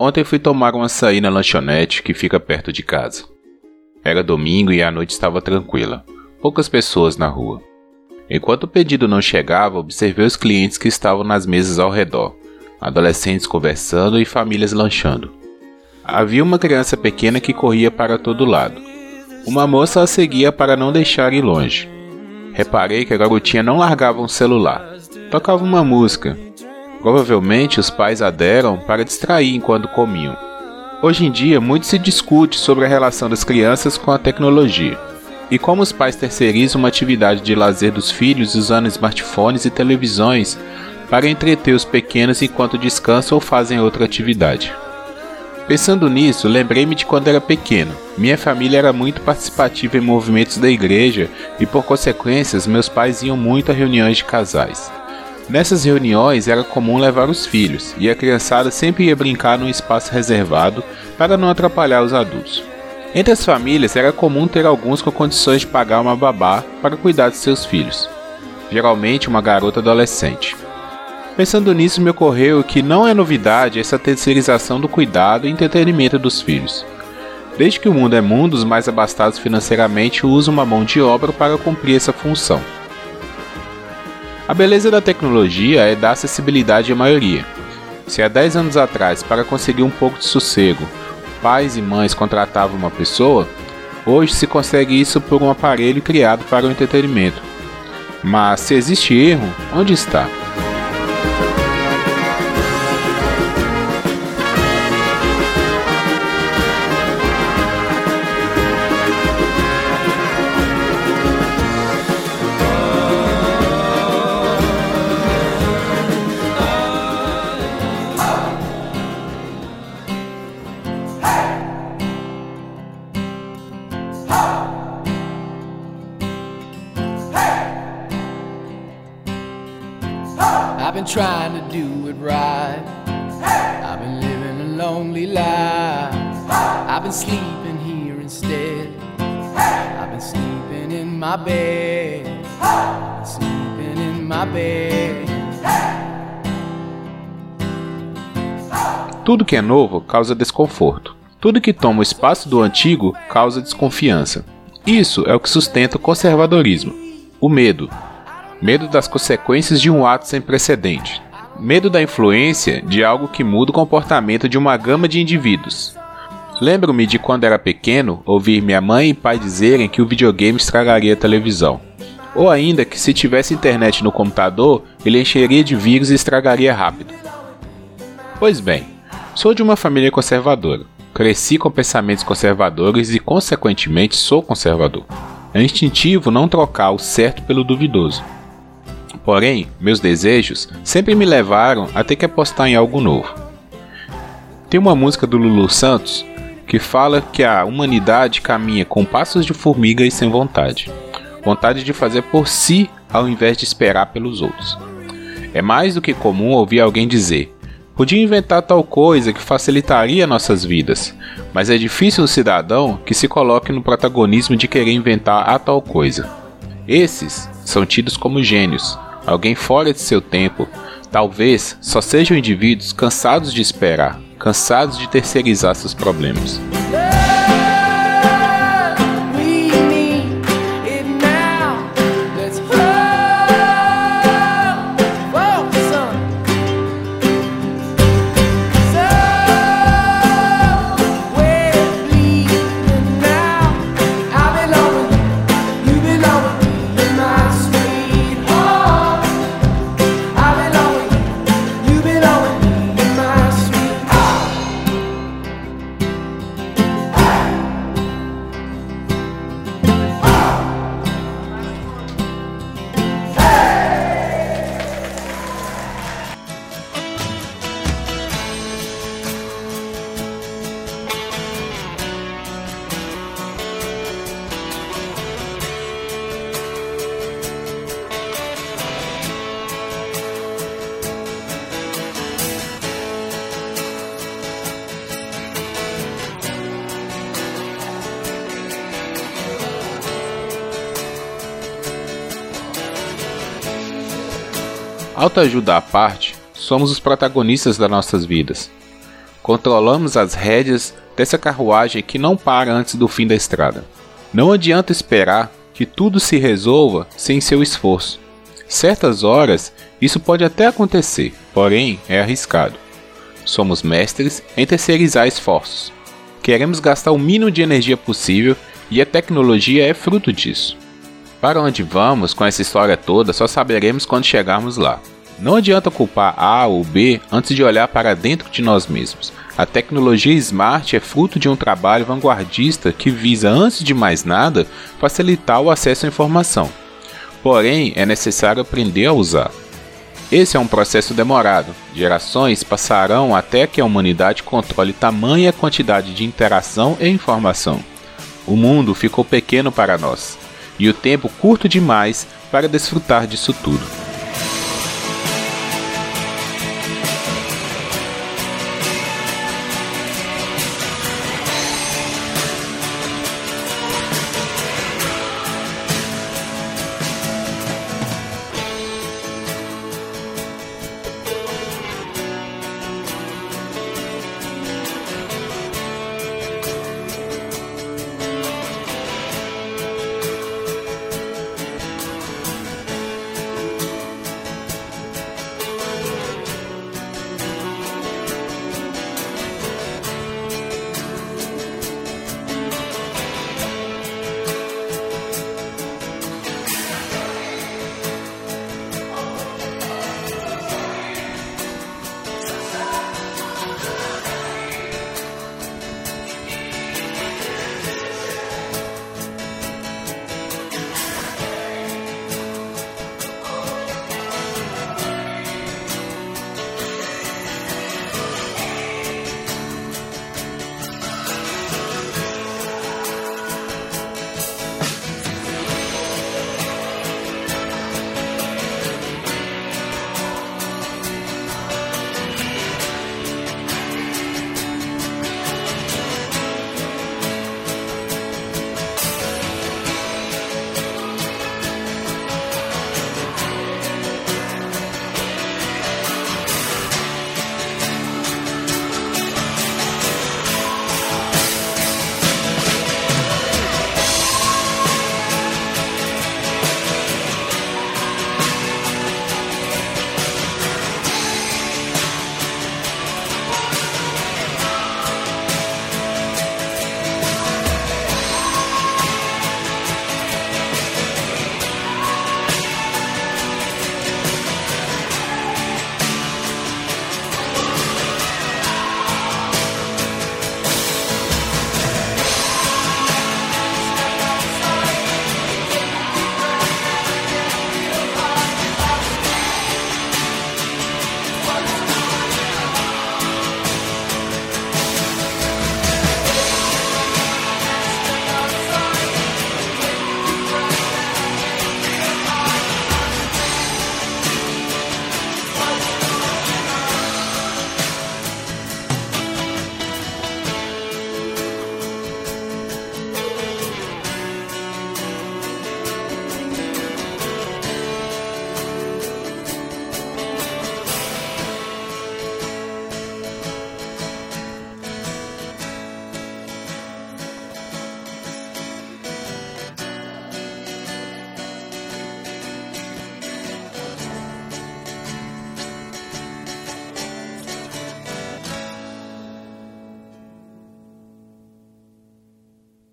Ontem fui tomar uma açaí na lanchonete que fica perto de casa. Era domingo e a noite estava tranquila, poucas pessoas na rua. Enquanto o pedido não chegava, observei os clientes que estavam nas mesas ao redor, adolescentes conversando e famílias lanchando. Havia uma criança pequena que corria para todo lado. Uma moça a seguia para não deixar ir longe. Reparei que a garotinha não largava um celular. Tocava uma música, Provavelmente os pais a deram para distrair enquanto comiam. Hoje em dia, muito se discute sobre a relação das crianças com a tecnologia e como os pais terceirizam uma atividade de lazer dos filhos usando smartphones e televisões para entreter os pequenos enquanto descansam ou fazem outra atividade. Pensando nisso, lembrei-me de quando era pequeno. Minha família era muito participativa em movimentos da igreja e, por consequências, meus pais iam muito a reuniões de casais. Nessas reuniões era comum levar os filhos, e a criançada sempre ia brincar num espaço reservado para não atrapalhar os adultos. Entre as famílias era comum ter alguns com condições de pagar uma babá para cuidar de seus filhos, geralmente uma garota adolescente. Pensando nisso, me ocorreu que não é novidade essa terceirização do cuidado e entretenimento dos filhos. Desde que o mundo é mundo, os mais abastados financeiramente usam uma mão de obra para cumprir essa função. A beleza da tecnologia é dar acessibilidade à maioria. Se há 10 anos atrás, para conseguir um pouco de sossego, pais e mães contratavam uma pessoa, hoje se consegue isso por um aparelho criado para o entretenimento. Mas se existe erro, onde está? Trying to do it right. I've been living a lonely life. I've been sleeping here instead. I've been sleeping in my bed. Sleeping in my bed. Tudo que é novo causa desconforto. Tudo que toma o espaço do antigo causa desconfiança. Isso é o que sustenta o conservadorismo. O medo, Medo das consequências de um ato sem precedente. Medo da influência de algo que muda o comportamento de uma gama de indivíduos. Lembro-me de quando era pequeno ouvir minha mãe e pai dizerem que o videogame estragaria a televisão. Ou ainda que se tivesse internet no computador, ele encheria de vírus e estragaria rápido. Pois bem, sou de uma família conservadora. Cresci com pensamentos conservadores e, consequentemente, sou conservador. É instintivo não trocar o certo pelo duvidoso. Porém, meus desejos sempre me levaram a ter que apostar em algo novo. Tem uma música do Lulu Santos que fala que a humanidade caminha com passos de formiga e sem vontade. Vontade de fazer por si ao invés de esperar pelos outros. É mais do que comum ouvir alguém dizer: podia inventar tal coisa que facilitaria nossas vidas, mas é difícil o cidadão que se coloque no protagonismo de querer inventar a tal coisa. Esses são tidos como gênios, alguém fora de seu tempo, talvez só sejam indivíduos cansados de esperar, cansados de terceirizar seus problemas. Autoajuda à parte, somos os protagonistas das nossas vidas. controlamos as rédeas dessa carruagem que não para antes do fim da estrada. Não adianta esperar que tudo se resolva sem seu esforço. Certas horas isso pode até acontecer, porém é arriscado. Somos mestres em terceirizar esforços. Queremos gastar o mínimo de energia possível e a tecnologia é fruto disso. Para onde vamos com essa história toda só saberemos quando chegarmos lá. Não adianta culpar A ou B antes de olhar para dentro de nós mesmos. A tecnologia smart é fruto de um trabalho vanguardista que visa, antes de mais nada, facilitar o acesso à informação. Porém, é necessário aprender a usar. Esse é um processo demorado. Gerações passarão até que a humanidade controle tamanha quantidade de interação e informação. O mundo ficou pequeno para nós, e o tempo curto demais para desfrutar disso tudo.